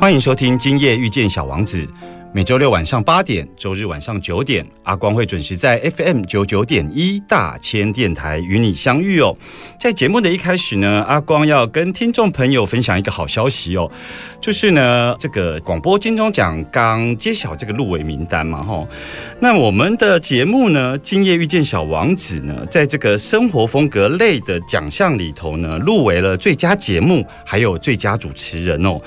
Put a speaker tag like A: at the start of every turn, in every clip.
A: 欢迎收听《今夜遇见小王子》。每周六晚上八点，周日晚上九点，阿光会准时在 FM 九九点一大千电台与你相遇哦。在节目的一开始呢，阿光要跟听众朋友分享一个好消息哦，就是呢，这个广播金钟奖刚揭晓这个入围名单嘛，吼。那我们的节目呢，《今夜遇见小王子》呢，在这个生活风格类的奖项里头呢，入围了最佳节目，还有最佳主持人哦。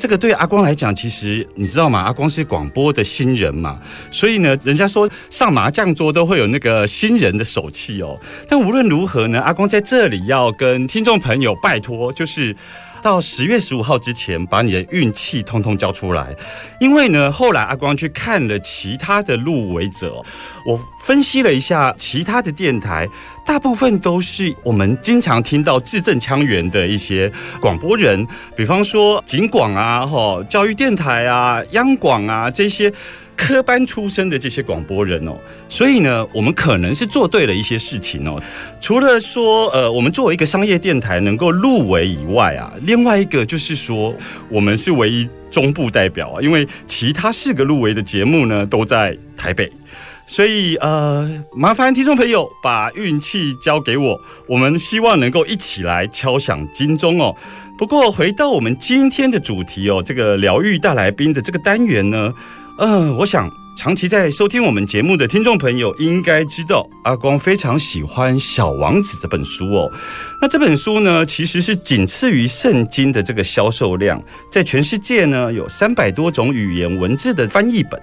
A: 这个对阿光来讲，其实你知道吗？阿光是广播的新人嘛，所以呢，人家说上麻将桌都会有那个新人的手气哦。但无论如何呢，阿光在这里要跟听众朋友拜托，就是。到十月十五号之前，把你的运气通通交出来。因为呢，后来阿光去看了其他的入围者，我分析了一下其他的电台，大部分都是我们经常听到字正腔圆的一些广播人，比方说警广啊、哈教育电台啊、央广啊这些。科班出身的这些广播人哦，所以呢，我们可能是做对了一些事情哦。除了说，呃，我们作为一个商业电台能够入围以外啊，另外一个就是说，我们是唯一中部代表啊，因为其他四个入围的节目呢都在台北，所以呃，麻烦听众朋友把运气交给我，我们希望能够一起来敲响金钟哦。不过回到我们今天的主题哦，这个疗愈大来宾的这个单元呢。嗯，我想长期在收听我们节目的听众朋友应该知道，阿光非常喜欢《小王子》这本书哦。那这本书呢，其实是仅次于圣经的这个销售量，在全世界呢有三百多种语言文字的翻译本。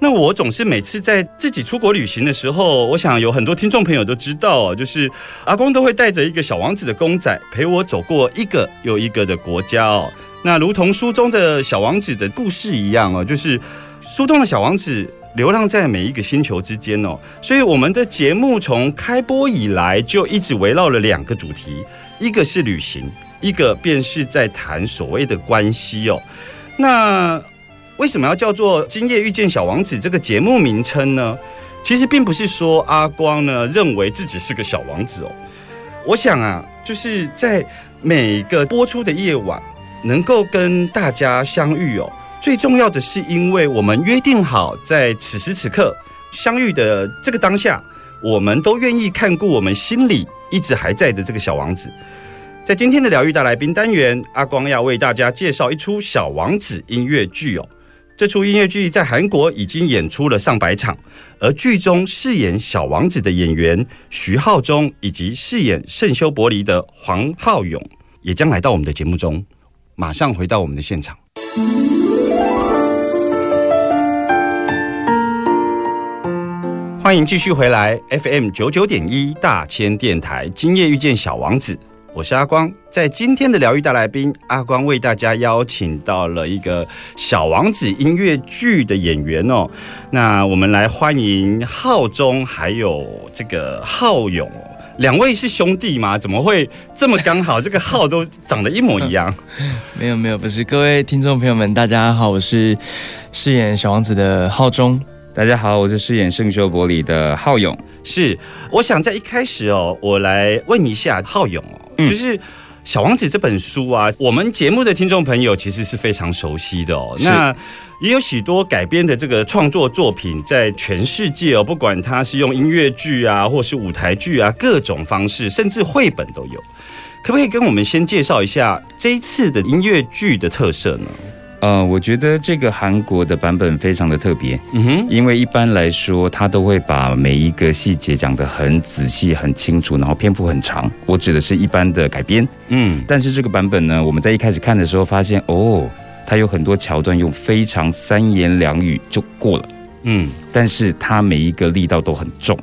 A: 那我总是每次在自己出国旅行的时候，我想有很多听众朋友都知道哦，就是阿公都会带着一个小王子的公仔陪我走过一个又一个的国家哦。那如同书中的小王子的故事一样哦，就是。书中的小王子流浪在每一个星球之间哦，所以我们的节目从开播以来就一直围绕了两个主题，一个是旅行，一个便是在谈所谓的关系哦。那为什么要叫做《今夜遇见小王子》这个节目名称呢？其实并不是说阿光呢认为自己是个小王子哦。我想啊，就是在每个播出的夜晚，能够跟大家相遇哦。最重要的是，因为我们约定好在此时此刻相遇的这个当下，我们都愿意看顾我们心里一直还在的这个小王子。在今天的疗愈大来宾单元，阿光要为大家介绍一出小王子音乐剧哦。这出音乐剧在韩国已经演出了上百场，而剧中饰演小王子的演员徐浩中以及饰演圣修伯里的黄浩勇，也将来到我们的节目中。马上回到我们的现场。欢迎继续回来，FM 九九点一大千电台，今夜遇见小王子，我是阿光。在今天的疗愈大来宾，阿光为大家邀请到了一个小王子音乐剧的演员哦。那我们来欢迎浩中还有这个浩勇两位是兄弟吗？怎么会这么刚好？这个浩都长得一模一样。
B: 没有没有，不是各位听众朋友们，大家好，我是饰演小王子的浩中。
C: 大家好，我是饰演圣修伯里的浩勇。
A: 是，我想在一开始哦，我来问一下浩勇哦，
C: 嗯
A: 就是《小王子》这本书啊，我们节目的听众朋友其实是非常熟悉的哦。那也有许多改编的这个创作作品，在全世界哦，不管它是用音乐剧啊，或是舞台剧啊，各种方式，甚至绘本都有。可不可以跟我们先介绍一下这一次的音乐剧的特色呢？
C: 呃，我觉得这个韩国的版本非常的特别，
A: 嗯哼，
C: 因为一般来说，他都会把每一个细节讲得很仔细、很清楚，然后篇幅很长。我指的是一般的改编，
A: 嗯，
C: 但是这个版本呢，我们在一开始看的时候发现，哦，它有很多桥段用非常三言两语就过了，
A: 嗯。
C: 但是它每一个力道都很重。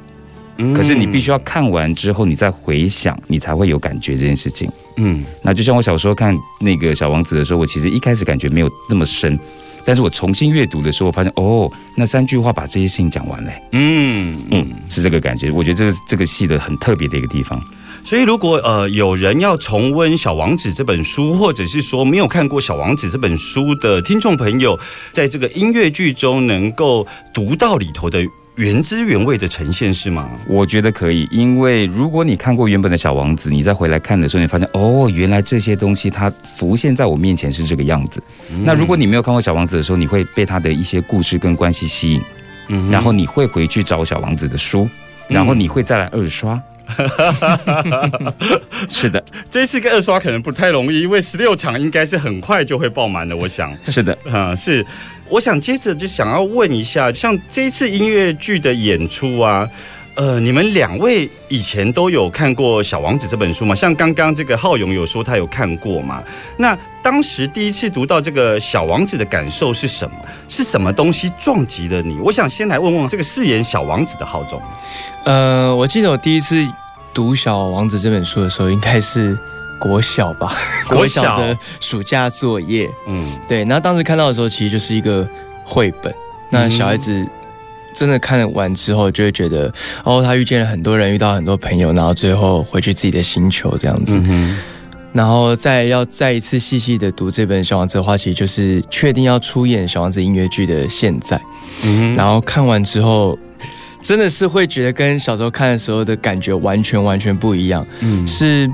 A: 嗯
C: 可是你必须要看完之后，你再回想，你才会有感觉这件事情。
A: 嗯
C: 那就像我小时候看那个小王子的时候，我其实一开始感觉没有那么深，但是我重新阅读的时候，我发现哦，那三句话把这些事情讲完嘞，
A: 嗯
C: 嗯，是这个感觉。我觉得这个这个戏的很特别的一个地方。
A: 所以，如果呃有人要重温《小王子》这本书，或者是说没有看过《小王子》这本书的听众朋友，在这个音乐剧中能够读到里头的原汁原味的呈现，是吗？
C: 我觉得可以，因为如果你看过原本的小王子，你再回来看的时候，你发现哦，原来这些东西它浮现在我面前是这个样子。那如果你没有看过小王子的时候，你会被他的一些故事跟关系吸引，
A: 嗯
C: 然后你会回去找小王子的书，然后你会再来二刷。是的，
A: 这次跟二刷可能不太容易，因为十六场应该是很快就会爆满的，我想。
C: 是的。
A: 啊、是，我想接着就想要问一下，像这次音乐剧的演出啊，呃，你们两位以前都有看过《小王子》这本书吗？像刚刚这个浩勇有说他有看过嘛？那当时第一次读到这个《小王子》的感受是什么？是什么东西撞击了你？我想先来问问这个饰演小王子的浩总。
B: 呃，我记得我第一次读《小王子》这本书的时候，应该是国小吧，
A: 国小
B: 国小的暑假作业。
A: 嗯
B: 对，然后当时看到的时候，其实就是一个绘本。那小孩子真的看完之后，就会觉得，哦，他遇见了很多人，遇到很多朋友，然后最后回去自己的星球这样子。
A: 嗯，
B: 然后再要再一次细细的读这本《小王子》的话，其实就是确定要出演《小王子》音乐剧的现在。
A: 嗯
B: 然后看完之后，真的是会觉得跟小时候看的时候的感觉完全完全不一样。
A: 嗯
B: 是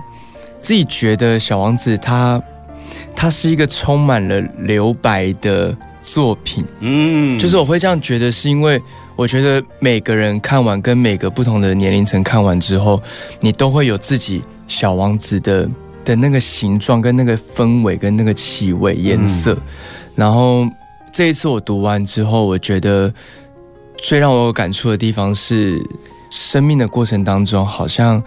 B: 自己觉得小王子他他是一个充满了留白的作品，
A: 嗯。
B: 就是我会这样觉得，是因为我觉得每个人看完跟每个不同的年龄层看完之后，你都会有自己小王子的的那个形状跟那个氛围跟那个气味颜色，然后这一次我读完之后，我觉得最让我有感触的地方是，生命的过程当中，好像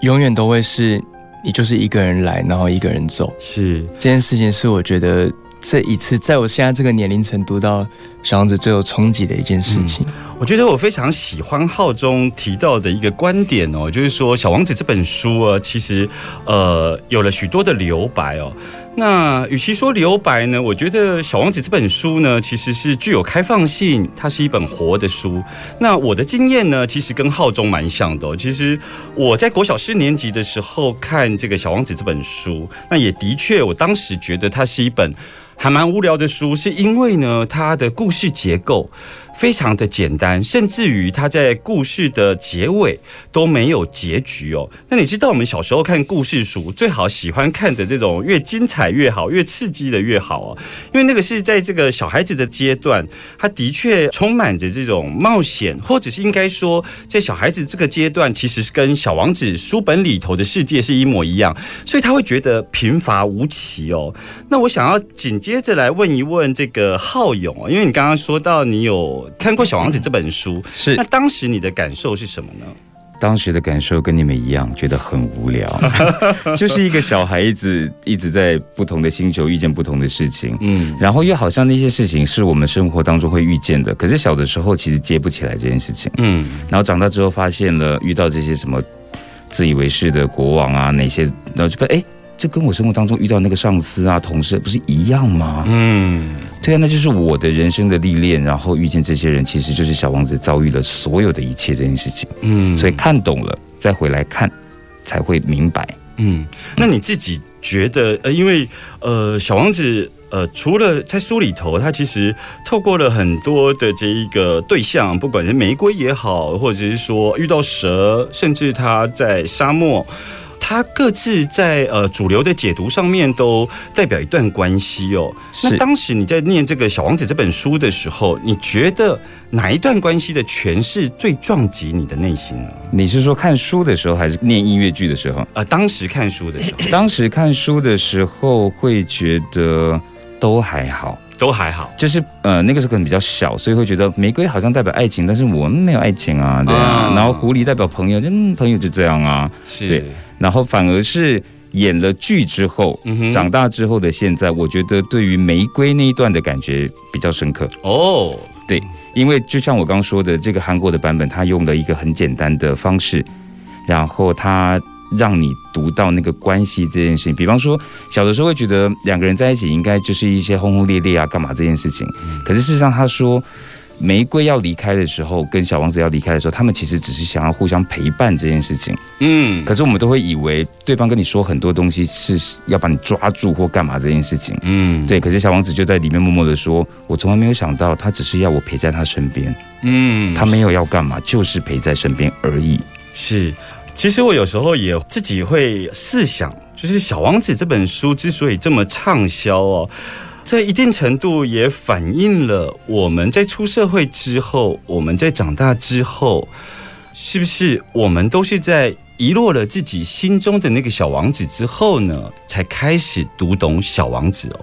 B: 永远都会是你就是一个人来，然后一个人走。
A: 是
B: 这件事情是我觉得这一次在我现在这个年龄层读到小王子最有冲击的一件事情。
A: 我觉得我非常喜欢浩中提到的一个观点哦，就是说《小王子》这本书啊，其实呃有了许多的留白哦。那与其说留白呢，我觉得《小王子》这本书呢，其实是具有开放性，它是一本活的书。那我的经验呢，其实跟浩中蛮像的、其实我在国小四年级的时候看这个《小王子》这本书，那也的确，我当时觉得它是一本还蛮无聊的书，是因为呢，它的故事结构。非常的简单，甚至于它在故事的结尾都没有结局哦。那你知道我们小时候看故事书，最好喜欢看的这种越精彩越好，越刺激的越好哦，因为那个是在这个小孩子的阶段，他的确充满着这种冒险，或者是应该说，在小孩子这个阶段，其实是跟小王子书本里头的世界是一模一样，所以他会觉得贫乏无奇哦。那我想要紧接着来问一问这个浩勇，因为你刚刚说到你有看过《小王子》这本书，
C: 是。
A: 那当时你的感受是什么呢？
C: 当时的感受跟你们一样，觉得很无聊，就是一个小孩子一直在不同的星球遇见不同的事情，
A: 嗯。
C: 然后又好像那些事情是我们生活当中会遇见的，可是小的时候其实接不起来这件事情，
A: 嗯。
C: 然后长大之后发现了遇到这些什么自以为是的国王啊，哪些，然后就发现哎。这跟我生活当中遇到那个上司啊、同事不是一样吗？
A: 嗯
C: 对啊，那就是我的人生的历练，然后遇见这些人，其实就是小王子遭遇了所有的一切这件事情。
A: 嗯
C: 所以看懂了，再回来看，才会明白。
A: 嗯，那你自己觉得，呃，因为呃，小王子。呃，除了在书里头，他其实透过了很多的这一个对象，不管是玫瑰也好，或者是说遇到蛇，甚至他在沙漠。它各自在呃主流的解读上面都代表一段关系哦。那当时你在念这个《小王子》这本书的时候，你觉得哪一段关系的诠释最撞击你的内心呢？
C: 你是说看书的时候，还是念音乐剧的时候？
A: 呃，当时看书的时候，
C: 当时看书的时候会觉得都还好，
A: 都还好，
C: 就是呃那个时候可能比较小，所以会觉得玫瑰好像代表爱情，但是我们没有爱情啊，对啊。然后狐狸代表朋友，嗯，朋友就这样啊，
A: 是
C: 对。然后反而是演了剧之后，长大之后的现在，我觉得对于玫瑰那一段的感觉比较深刻。
A: 哦，
C: 对，因为就像我刚说的，这个韩国的版本，他用了一个很简单的方式，然后它让你读到那个关系这件事情。比方说，小的时候会觉得两个人在一起应该就是一些轰轰烈烈啊，干嘛这件事情。可是事实上，他说。玫瑰要离开的时候，跟小王子要离开的时候，他们其实只是想要互相陪伴这件事情。
A: 嗯，
C: 可是我们都会以为对方跟你说很多东西是要把你抓住或干嘛这件事情。
A: 嗯，
C: 对。可是小王子就在里面默默的说：“我从来没有想到，他只是要我陪在他身边。
A: 嗯，
C: 他没有要干嘛，就是陪在身边而已。”
A: 是，其实我有时候也自己会试想，就是《小王子》这本书之所以这么畅销哦。在一定程度也反映了我们在出社会之后，我们在长大之后，是不是我们都是在遗落了自己心中的那个小王子之后呢，才开始读懂小王子哦？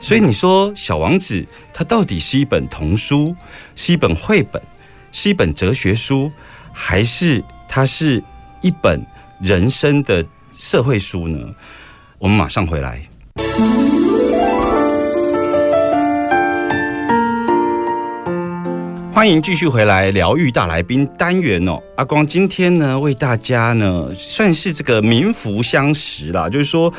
A: 所以你说小王子它到底是一本童书，是一本绘本，是一本哲学书，还是它是一本人生的社会书呢？我们马上回来。欢迎继续回来疗愈大来宾单元哦，阿光今天呢为大家呢算是这个名符相识啦，就是说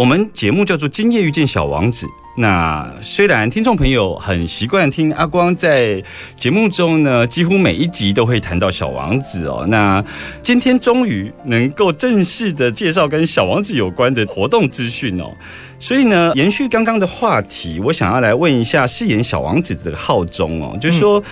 A: 我们节目叫做今夜遇见小王子。那虽然听众朋友很习惯听阿光在节目中呢，几乎每一集都会谈到小王子哦，那今天终于能够正式的介绍跟小王子有关的活动资讯哦。所以呢，延续刚刚的话题，我想要来问一下饰演小王子的浩中哦，就是说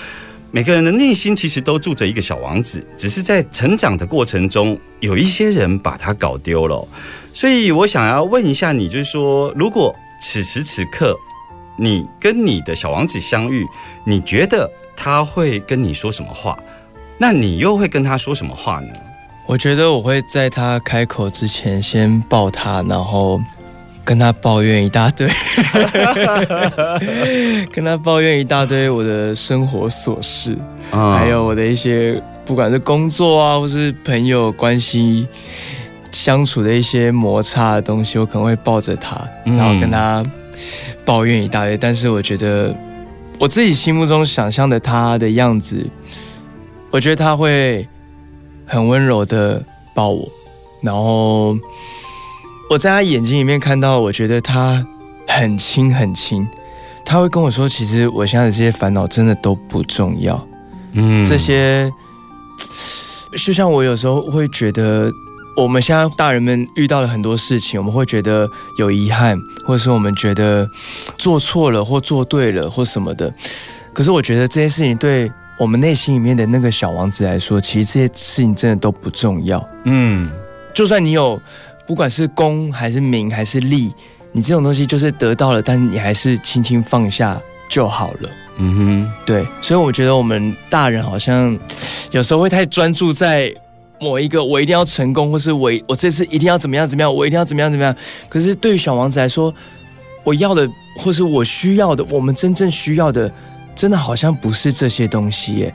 A: 每个人的内心其实都住着一个小王子，只是在成长的过程中，有一些人把他搞丢了。所以我想要问一下你，就是说，如果此时此刻你跟你的小王子相遇，你觉得他会跟你说什么话？那你又会跟他说什么话呢？
B: 我觉得我会在他开口之前先抱他，然后。跟他抱怨一大堆，跟他抱怨一大堆我的生活琐事，还有我的一些不管是工作啊，或是朋友关系相处的一些摩擦的东西，我可能会抱着他，然后跟他抱怨一大堆。但是我觉得我自己心目中想象的他的样子，我觉得他会很温柔的抱我，然后。我在他眼睛里面看到，我觉得他很轻很轻，他会跟我说：“其实我现在的这些烦恼真的都不重要。”嗯，这些就像我有时候会觉得，我们现在大人们遇到了很多事情，我们会觉得有遗憾，或者说我们觉得做错了或做对了或什么的。可是我觉得这些事情对我们内心里面的那个小王子来说，其实这些事情真的都不重要。
A: 嗯，
B: 就算你有。不管是功还是名还是利，你这种东西就是得到了，但你还是轻轻放下就好了。
A: 嗯哼，
B: 对，所以我觉得我们大人好像有时候会太专注在某一个，我一定要成功，或是我我这次一定要怎么样怎么样，我一定要怎么样怎么样。可是对于小王子来说，我要的或是我需要的，我们真正需要的，真的好像不是这些东西耶。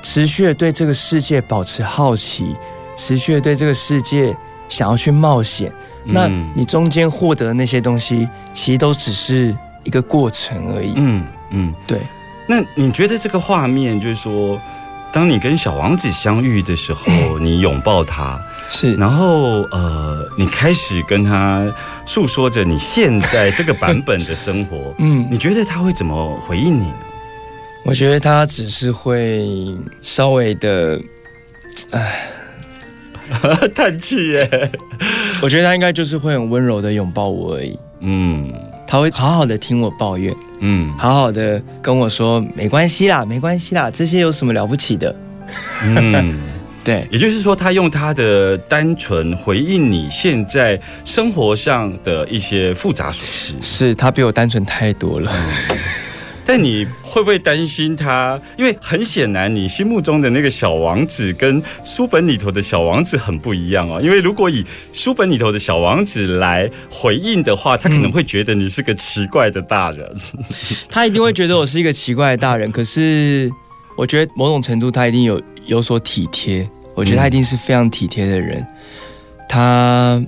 B: 持续的对这个世界保持好奇，持续的对这个世界。想要去冒险，那你中间获得那些东西，其实都只是一个过程而已。
A: 嗯嗯，
B: 对。
A: 那你觉得这个画面，就是说，当你跟小王子相遇的时候，你拥抱他，
B: 是，
A: 然后呃，你开始跟他诉说着你现在这个版本的生活，
B: 嗯，
A: 你觉得他会怎么回应你呢？
B: 我觉得他只是会稍微的，唉。
A: 叹气耶。
B: 我觉得他应该就是会很温柔的拥抱我而已。
A: 嗯
B: 他会好好的听我抱怨，
A: 嗯
B: 好好的跟我说没关系啦，没关系啦，这些有什么了不起的？
A: 嗯。
B: 对，
A: 也就是说，他用他的单纯回应你现在生活上的一些复杂琐事，
B: 是他比我单纯太多了。
A: 但你会不会担心他？因为很显然，你心目中的那个小王子跟书本里头的小王子很不一样哦。因为如果以书本里头的小王子来回应的话，他可能会觉得你是个奇怪的大人。
B: 他一定会觉得我是一个奇怪的大人，可是我觉得某种程度他一定有有所体贴，我觉得他一定是非常体贴的人。他，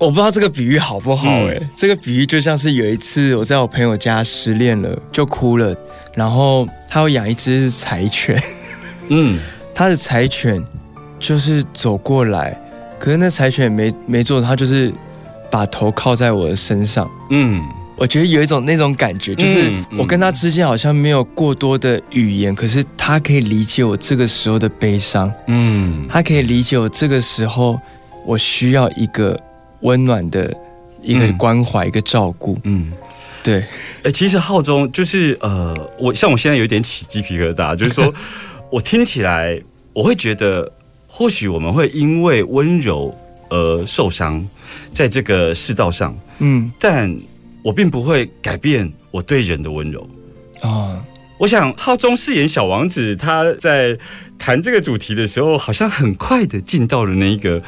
B: 我不知道这个比喻好不好哎、
A: 嗯
B: 这个比喻就像是有一次我在我朋友家失恋了，就哭了，然后他会养一只柴犬，
A: 嗯。
B: 他的柴犬就是走过来，可是那柴犬没没做，他就是把头靠在我的身上。
A: 嗯。
B: 我觉得有一种那种感觉，就是我跟他之间好像没有过多的语言，可是他可以理解我这个时候的悲伤，
A: 嗯。
B: 他可以理解我这个时候我需要一个温暖的一个
A: 嗯
B: 关怀、一个照顾。
A: 嗯。
B: 对，
A: 哎、其实浩中就是呃，我像我现在有点起鸡皮疙瘩，就是说 我听起来我会觉得，或许我们会因为温柔而受伤，在这个世道上，
B: 嗯
A: 但我并不会改变我对人的温柔。
B: 啊，
A: 我想浩中饰演小王子，他在谈这个主题的时候，好像很快的进到了那一个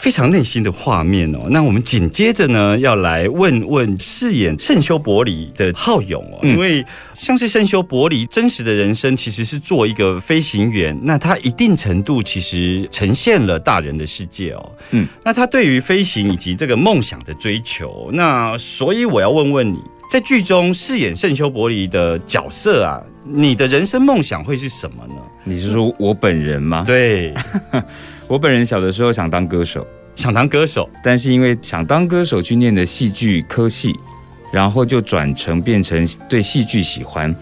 A: 非常内心的画面哦。那我们紧接着呢，要来问问饰演圣修伯里的浩勇哦，
C: 嗯
A: 因为像是圣修伯里真实的人生其实是做一个飞行员，那他一定程度其实呈现了大人的世界哦。
C: 嗯，
A: 那他对于飞行以及这个梦想的追求，那所以我要问问你。在剧中饰演圣修伯里的角色啊，你的人生梦想会是什么呢？
C: 你是说我本人吗？
A: 对，
C: 我本人小的时候想当歌手，
A: 想当歌手，
C: 但是因为想当歌手去念的戏剧科系，然后就转成变成对戏剧喜欢，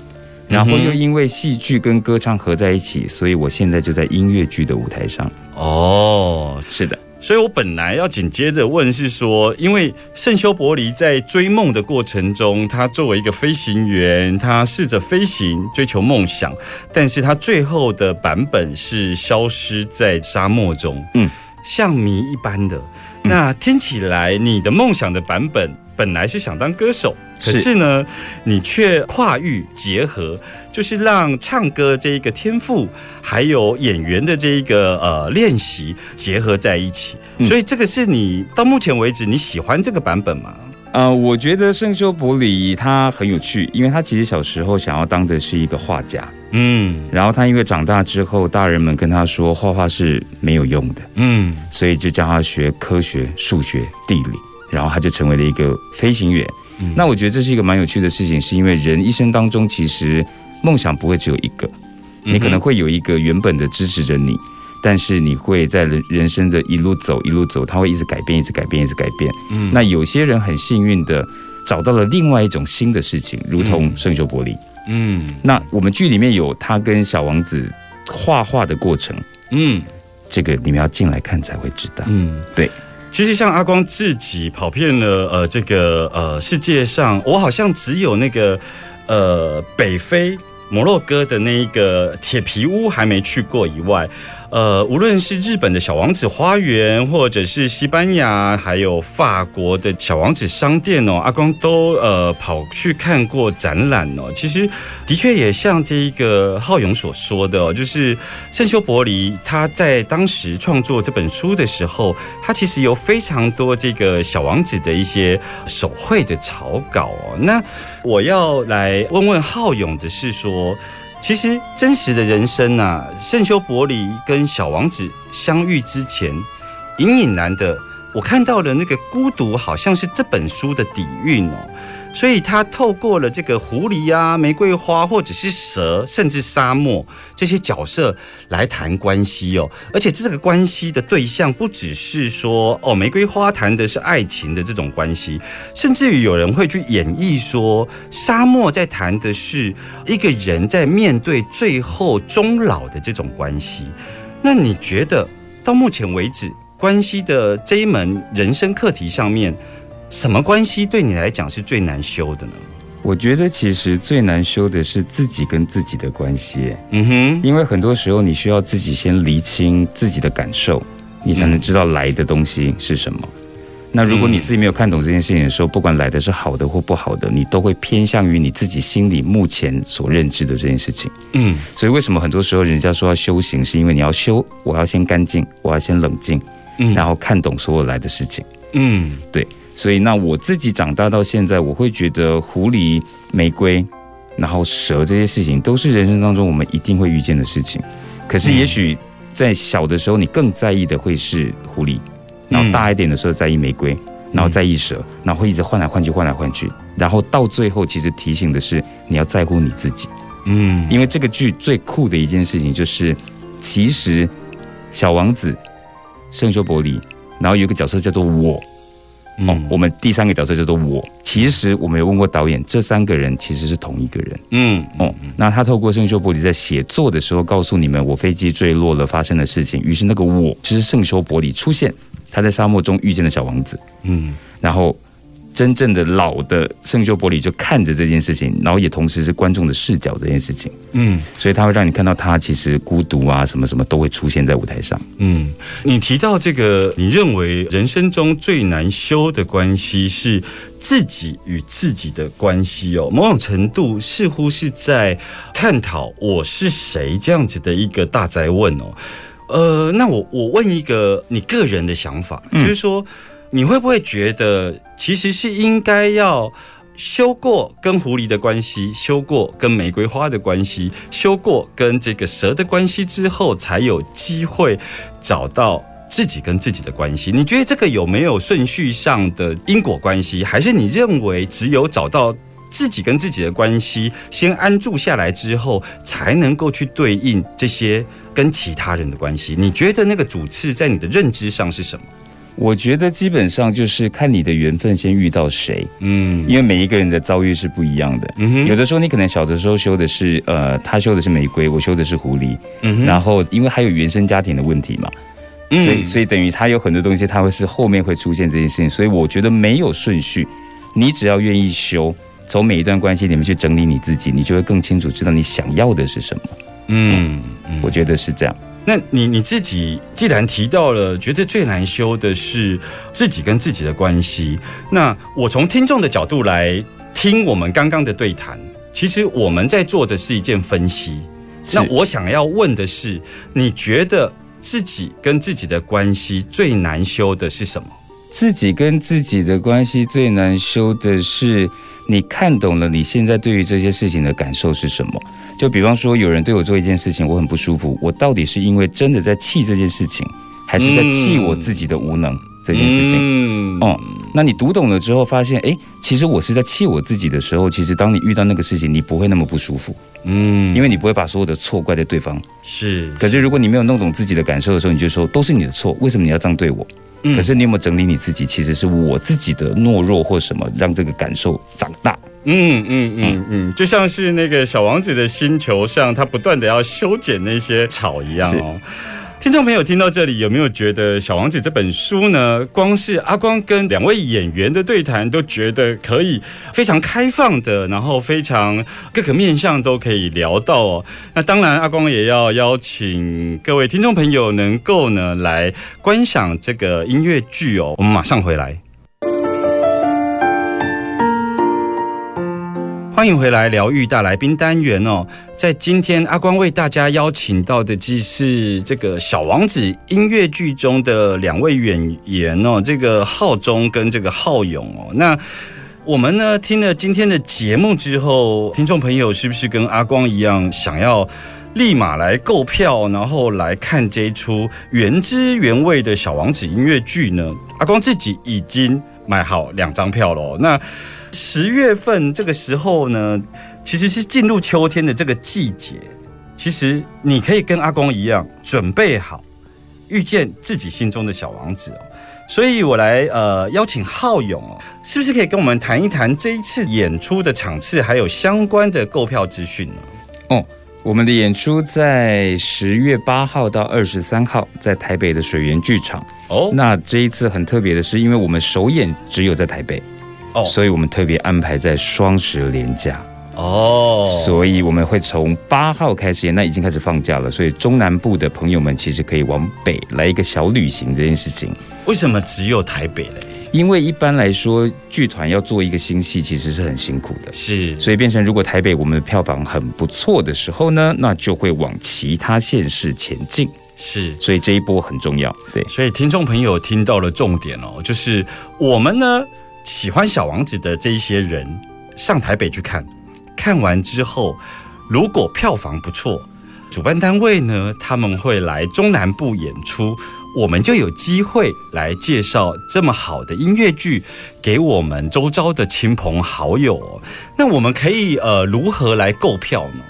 C: 然后又因为戏剧跟歌唱合在一起，所以我现在就在音乐剧的舞台上。
A: 哦，
C: 是的，
A: 所以我本来要紧接着问是说，因为圣修伯里在追梦的过程中，他作为一个飞行员，他试着飞行追求梦想，但是他最后的版本是消失在沙漠中，
C: 嗯，
A: 像谜一般的。那听起来你的梦想的版本本来是想当歌手，可
C: 是
A: 是呢，你却跨域结合，就是让唱歌这一个天赋，还有演员的这一个呃练习结合在一起。
C: 嗯
A: 所以这个是你到目前为止你喜欢这个版本吗？
C: 呃，我觉得圣修伯里他很有趣，因为他其实小时候想要当的是一个画家，
A: 嗯。
C: 然后他因为长大之后，大人们跟他说画画是没有用的，
A: 嗯。
C: 所以就教他学科学、数学、地理，然后他就成为了一个飞行员。
A: 嗯。
C: 那我觉得这是一个蛮有趣的事情，是因为人一生当中其实梦想不会只有一个，你可能会有一个原本的支持着你，但是你会在人人生的一路走一路走，他会一直改变，一直改变，一直改变。
A: 嗯。
C: 那有些人很幸运的找到了另外一种新的事情，如同圣修伯里。
A: 嗯
C: 那我们剧里面有他跟小王子画画的过程，
A: 嗯
C: 这个你们要进来看才会知道。
A: 嗯，
C: 对。
A: 其实像阿光自己跑遍了呃这个呃世界上，我好像只有那个呃北非摩洛哥的那一个铁皮屋还没去过以外，呃，无论是日本的小王子花园，或者是西班牙，还有法国的小王子商店哦，阿光都呃跑去看过展览哦。其实的确也像这一个浩勇所说的哦，就是圣修伯里他在当时创作这本书的时候，他其实有非常多这个小王子的一些手绘的草稿哦。那我要来问问浩勇的是说。其实真实的人生啊，圣修伯里跟小王子相遇之前，隐隐然的，我看到了那个孤独，好像是这本书的底蕴哦。所以他透过了这个狐狸啊、玫瑰花，或者是蛇，甚至沙漠这些角色来谈关系哦。而且这个关系的对象不只是说哦，玫瑰花谈的是爱情的这种关系，甚至于有人会去演绎说，沙漠在谈的是一个人在面对最后终老的这种关系。那你觉得到目前为止，关系的这一门人生课题上面，什么关系对你来讲是最难修的呢？
C: 我觉得其实最难修的是自己跟自己的关系，
A: 嗯哼，
C: 因为很多时候你需要自己先厘清自己的感受，你才能知道来的东西是什么。那如果你自己没有看懂这件事情的时候，不管来的是好的或不好的，你都会偏向于你自己心里目前所认知的这件事情。
A: 嗯
C: 所以为什么很多时候人家说要修行，是因为你要修，我要先干净，我要先冷静，
A: 嗯
C: 然后看懂所有来的事情。
A: 嗯
C: 所以那我自己长大到现在，我会觉得狐狸、玫瑰，然后蛇这些事情，都是人生当中我们一定会遇见的事情。可是也许在小的时候，你更在意的会是狐狸，然后大一点的时候在意玫瑰，然后在意蛇，然后会一直换来换去，换来换去，然后到最后，其实提醒的是你要在乎你自己。
A: 嗯
C: 因为这个剧最酷的一件事情就是，其实小王子、圣修伯里，然后有一个角色叫做我。哦
A: 嗯，
C: 我们第三个角色叫做我。其实我们有问过导演，这三个人其实是同一个人。
A: 嗯
C: 哦，那他透过圣修伯里在写作的时候，告诉你们我飞机坠落了发生的事情。于是那个我就是圣修伯里出现，他在沙漠中遇见了小王子，
A: 嗯
C: 然后真正的老的圣修伯里就看着这件事情，然后也同时是观众的视角这件事情。
A: 嗯
C: 所以他会让你看到他其实孤独啊，什么什么都会出现在舞台上。
A: 嗯，你提到这个，你认为人生中最难修的关系是自己与自己的关系哦，某种程度似乎是在探讨我是谁这样子的一个大灾问哦。呃，那我我问一个你个人的想法，就是说，你会不会觉得其实是应该要修过跟狐狸的关系，修过跟玫瑰花的关系，修过跟这个蛇的关系之后，才有机会找到自己跟自己的关系。你觉得这个有没有顺序上的因果关系？还是你认为只有找到？自己跟自己的关系先安住下来之后，才能够去对应这些跟其他人的关系。你觉得那个主次在你的认知上是什么？
C: 我觉得基本上就是看你的缘分先遇到谁，
A: 嗯
C: 因为每一个人的遭遇是不一样的。
A: 嗯
C: 有的时候你可能小的时候修的是呃，他修的是玫瑰，我修的是狐狸，
A: 嗯
C: 然后因为还有原生家庭的问题嘛，
A: 嗯
C: 所以所以等于他有很多东西，他会是后面会出现这件事情，所以我觉得没有顺序，你只要愿意修，从每一段关系里面去整理你自己，你就会更清楚知道你想要的是什么。
A: 嗯嗯
C: 我觉得是这样。
A: 那你你自己既然提到了，觉得最难修的是自己跟自己的关系，那我从听众的角度来听我们刚刚的对谈，其实我们在做的是一件分析。那我想要问的是，你觉得自己跟自己的关系最难修的是什么？
C: 自己跟自己的关系最难修的是，你看懂了你现在对于这些事情的感受是什么。就比方说，有人对我做一件事情，我很不舒服，我到底是因为真的在气这件事情，还是在气我自己的无能这件事情？
A: 嗯
C: 哦，那你读懂了之后，发现，哎，其实我是在气我自己的时候，其实当你遇到那个事情，你不会那么不舒服，
A: 嗯
C: 因为你不会把所有的错怪在对方。
A: 是，
C: 可是如果你没有弄懂自己的感受的时候，你就说都是你的错，为什么你要这样对我？
A: 嗯
C: 可是你有没有整理你自己？其实是我自己的懦弱或什么，让这个感受长大。
A: 嗯嗯嗯嗯，就像是那个小王子的星球上，他不断的要修剪那些草一样哦。听众朋友听到这里，有没有觉得《小王子》这本书呢？光是阿光跟两位演员的对谈，都觉得可以非常开放的，然后非常各个面向都可以聊到哦。那当然，阿光也要邀请各位听众朋友能够呢来观赏这个音乐剧哦。我们马上回来。欢迎回来，疗愈大来宾单元哦。在今天，阿光为大家邀请到的，既是这个《小王子》音乐剧中的两位演员哦，这个浩中跟这个浩勇哦。那我们呢听了今天的节目之后，听众朋友是不是跟阿光一样，想要立马来购票，然后来看这一出原汁原味的《小王子》音乐剧呢？阿光自己已经买好两张票了。那十月份这个时候呢，其实是进入秋天的这个季节。其实你可以跟阿公一样，准备好遇见自己心中的小王子哦。所以我来呃邀请浩勇哦，是不是可以跟我们谈一谈这一次演出的场次，还有相关的购票资讯呢？
C: 哦我们的演出在十月八号到二十三号，在台北的水源剧场。
A: 哦
C: 那这一次很特别的是，因为我们首演只有在台北，
A: 哦
C: 所以我们特别安排在双十连假。
A: 哦，
C: 所以我们会从八号开始演，那已经开始放假了，所以中南部的朋友们其实可以往北来一个小旅行这件事情。
A: 为什么只有台北嘞？
C: 因为一般来说，剧团要做一个新戏，其实是很辛苦的，
A: 是
C: 所以变成如果台北我们的票房很不错的时候呢，那就会往其他县市前进，
A: 是，
C: 所以这一波很重要。对，
A: 所以听众朋友听到了重点哦，就是我们呢喜欢小王子的这一些人上台北去看，看完之后如果票房不错，主办单位呢他们会来中南部演出。我们就有机会来介绍这么好的音乐剧给我们周遭的亲朋好友、那我们可以呃如何来购票呢？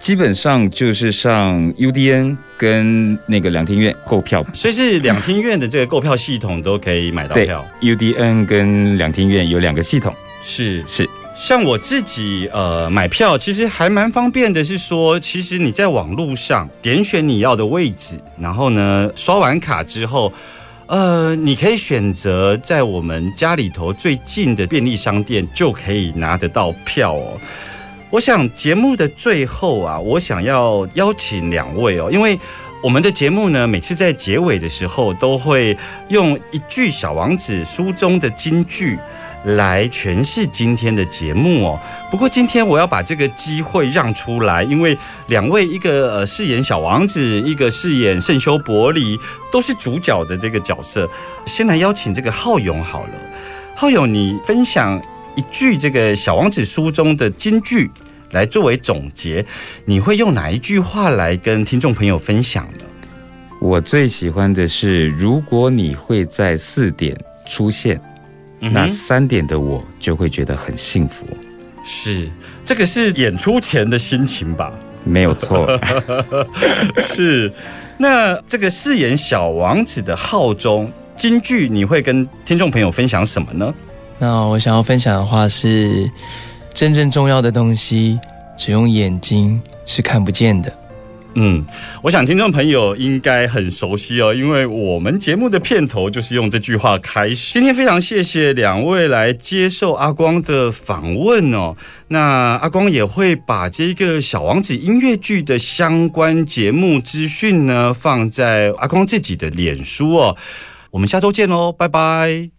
C: 基本上就是上 UDN 跟那个两厅院购票。
A: 所以是两厅院的这个购票系统都可以买到
C: 对
A: 票。
C: ，UDN 跟两厅院有两个系统，
A: 是
C: 是
A: 像我自己呃买票，其实还蛮方便的。是说，其实你在网络上点选你要的位置，然后呢刷完卡之后，呃，你可以选择在我们家里头最近的便利商店就可以拿得到票哦。我想节目的最后啊，我想要邀请两位哦，因为我们的节目呢，每次在结尾的时候都会用一句《小王子》书中的金句。来诠释今天的节目哦。不过今天我要把这个机会让出来，因为两位一个呃饰演小王子，一个饰演圣修伯里，都是主角的这个角色。先来邀请这个浩勇好了，浩勇，你分享一句这个小王子书中的金句来作为总结，你会用哪一句话来跟听众朋友分享呢？
C: 我最喜欢的是，如果你会在四点出现，
A: 嗯
C: 那三点的我就会觉得很幸福。
A: 是这个是演出前的心情吧？
C: 没有错，
A: 是，那这个饰演小王子的浩中金句，你会跟听众朋友分享什么呢？
B: 那我想要分享的话是，真正重要的东西，只用眼睛是看不见的。
A: 嗯，我想听众朋友应该很熟悉哦，因为我们节目的片头就是用这句话开始。今天非常谢谢两位来接受阿光的访问哦。那阿光也会把这个小王子音乐剧的相关节目资讯呢放在阿光自己的脸书哦。我们下周见喽，拜拜。